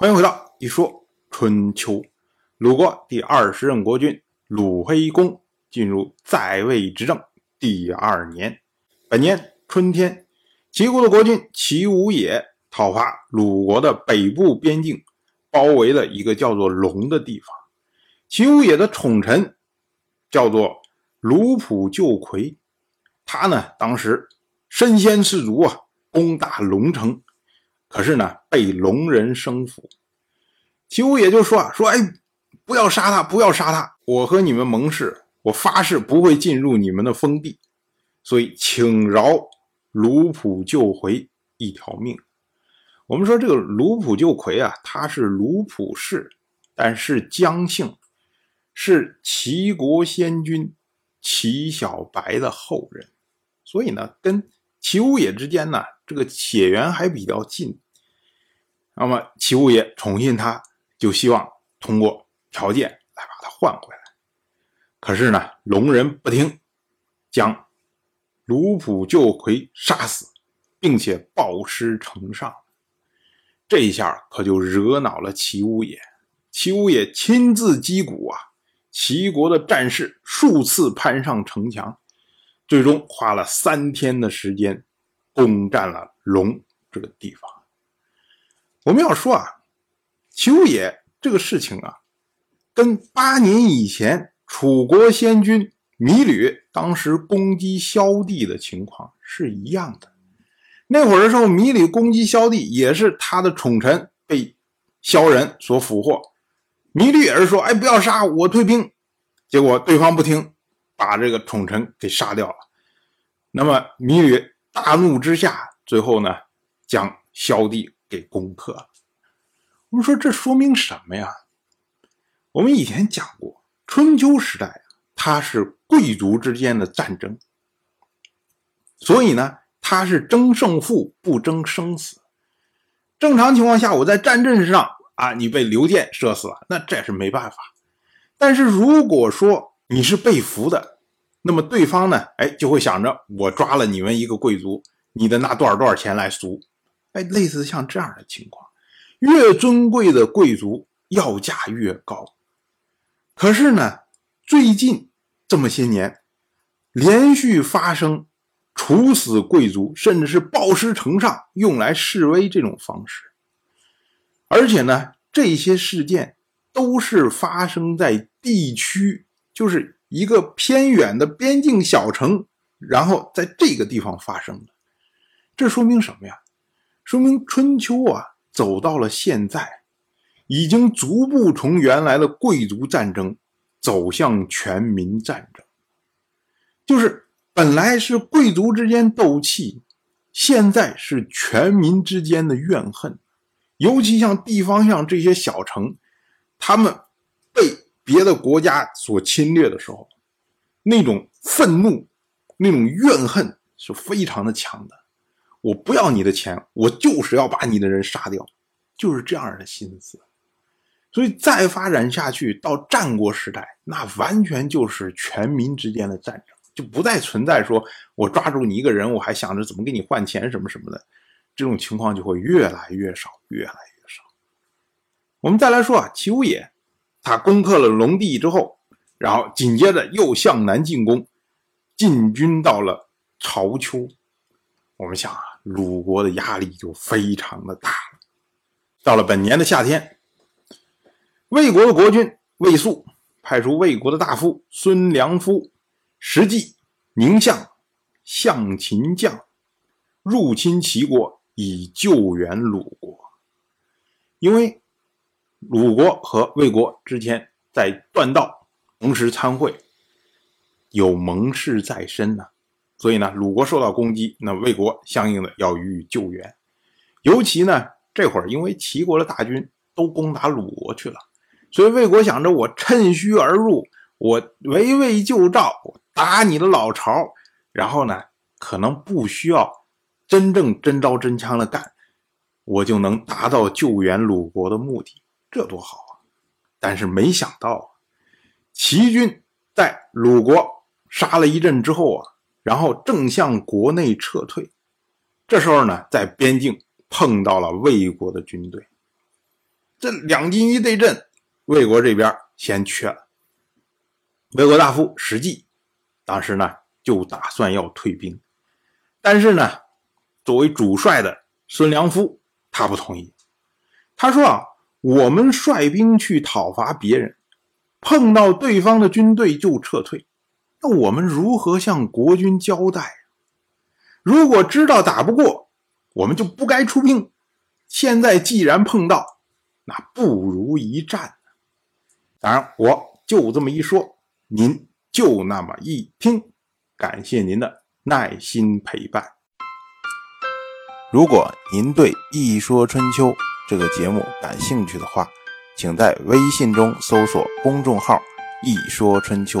欢迎回到一说春秋。鲁国第二十任国君鲁黑公进入在位执政第二年，本年春天，齐国的国君齐武野讨伐鲁国的北部边境，包围了一个叫做龙的地方。齐武野的宠臣叫做鲁普救魁，他呢当时身先士卒啊，攻打龙城。可是呢，被龙人生俘。齐武也就说啊，说哎，不要杀他，不要杀他，我和你们盟誓，我发誓不会进入你们的封地，所以请饶卢普救回一条命。我们说这个卢普救魁啊，他是卢普氏，但是姜姓，是齐国先君齐小白的后人，所以呢，跟齐武也之间呢。这个血缘还比较近，那么齐武爷宠信他，就希望通过条件来把他换回来。可是呢，龙人不听，将卢普救魁杀死，并且暴尸城上。这一下可就惹恼了齐武爷。齐武爷亲自击鼓啊，齐国的战士数次攀上城墙，最终花了三天的时间。攻占了龙这个地方。我们要说啊，丘野这个事情啊，跟八年以前楚国先君芈吕当时攻击萧地的情况是一样的。那会儿的时候，芈吕攻击萧地，也是他的宠臣被萧人所俘获。芈吕也是说：“哎，不要杀我，退兵。”结果对方不听，把这个宠臣给杀掉了。那么芈吕。大怒之下，最后呢，将萧地给攻克了。我们说这说明什么呀？我们以前讲过，春秋时代啊它是贵族之间的战争，所以呢，它是争胜负，不争生死。正常情况下，我在战阵上啊，你被刘建射死了，那这是没办法。但是如果说你是被俘的，那么对方呢？哎，就会想着我抓了你们一个贵族，你得拿多少多少钱来赎？哎，类似像这样的情况，越尊贵的贵族要价越高。可是呢，最近这么些年，连续发生处死贵族，甚至是暴尸城上用来示威这种方式，而且呢，这些事件都是发生在地区，就是。一个偏远的边境小城，然后在这个地方发生的，这说明什么呀？说明春秋啊走到了现在，已经逐步从原来的贵族战争走向全民战争。就是本来是贵族之间斗气，现在是全民之间的怨恨。尤其像地方像这些小城，他们被。别的国家所侵略的时候，那种愤怒、那种怨恨是非常的强的。我不要你的钱，我就是要把你的人杀掉，就是这样的心思。所以再发展下去，到战国时代，那完全就是全民之间的战争，就不再存在说我抓住你一个人，我还想着怎么给你换钱什么什么的，这种情况就会越来越少，越来越少。我们再来说啊，齐武也。他攻克了龙地之后，然后紧接着又向南进攻，进军到了曹丘。我们想啊，鲁国的压力就非常的大了。到了本年的夏天，魏国的国君魏肃派出魏国的大夫孙良夫、石季、宁相、向秦将入侵齐国，以救援鲁国，因为。鲁国和魏国之前在断道同时参会，有盟誓在身呢，所以呢，鲁国受到攻击，那魏国相应的要予以救援。尤其呢，这会儿因为齐国的大军都攻打鲁国去了，所以魏国想着我趁虚而入，我围魏救赵，打你的老巢，然后呢，可能不需要真正真刀真枪的干，我就能达到救援鲁国的目的。这多好啊！但是没想到，齐军在鲁国杀了一阵之后啊，然后正向国内撤退。这时候呢，在边境碰到了魏国的军队。这两军一对阵，魏国这边先缺了。魏国大夫史记当时呢就打算要退兵，但是呢，作为主帅的孙良夫他不同意。他说啊，我们率兵去讨伐别人，碰到对方的军队就撤退，那我们如何向国君交代？如果知道打不过，我们就不该出兵。现在既然碰到，那不如一战。当然，我就这么一说。您就那么一听，感谢您的耐心陪伴。如果您对《一说春秋》这个节目感兴趣的话，请在微信中搜索公众号“一说春秋”，